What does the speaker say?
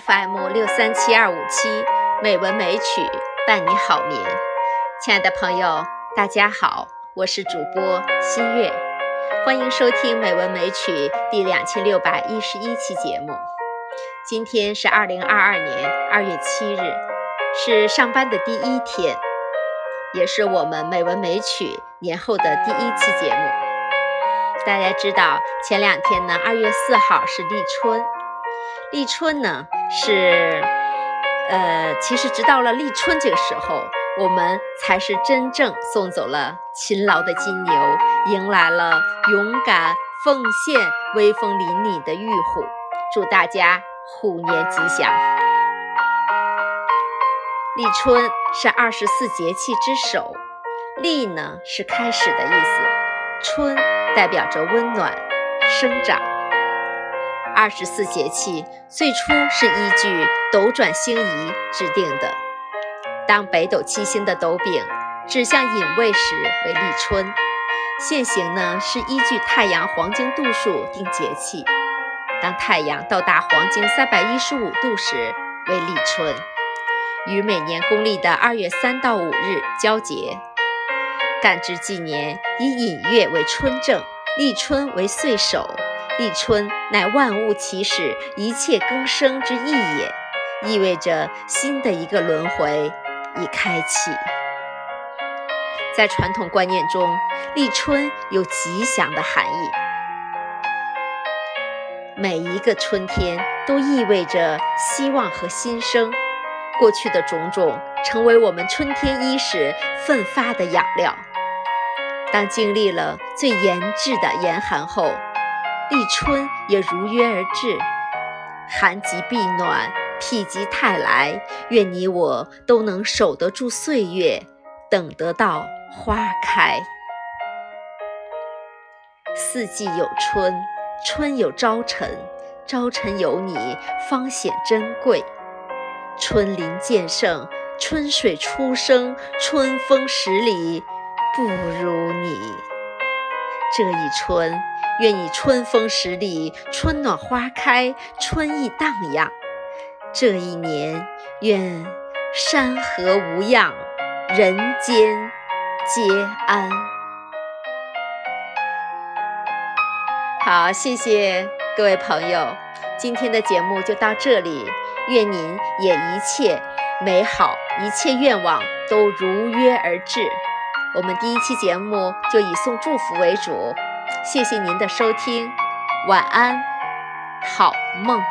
FM 六三七二五七美文美曲伴你好眠，亲爱的朋友，大家好，我是主播新月，欢迎收听美文美曲第两千六百一十一期节目。今天是二零二二年二月七日，是上班的第一天，也是我们美文美曲年后的第一期节目。大家知道，前两天呢，二月四号是立春。立春呢是，呃，其实直到了立春这个时候，我们才是真正送走了勤劳的金牛，迎来了勇敢奉献、威风凛凛的玉虎。祝大家虎年吉祥！立春是二十四节气之首，立呢是开始的意思，春代表着温暖、生长。二十四节气最初是依据斗转星移制定的。当北斗七星的斗柄指向寅位时为立春，现行呢是依据太阳黄经度数定节气。当太阳到达黄经三百一十五度时为立春，与每年公历的二月三到五日交节。干支纪年以寅月为春正，立春为岁首。立春乃万物起始、一切更生之意也，意味着新的一个轮回已开启。在传统观念中，立春有吉祥的含义。每一个春天都意味着希望和新生，过去的种种成为我们春天伊始奋发的养料。当经历了最严峻的严寒后，立春也如约而至，寒极必暖，否极泰来。愿你我都能守得住岁月，等得到花开。四季有春，春有朝晨，朝晨有你方显珍贵。春林渐盛，春水初生，春风十里不如你。这一春。愿你春风十里，春暖花开，春意荡漾。这一年，愿山河无恙，人间皆安。好，谢谢各位朋友，今天的节目就到这里。愿您也一切美好，一切愿望都如约而至。我们第一期节目就以送祝福为主。谢谢您的收听，晚安，好梦。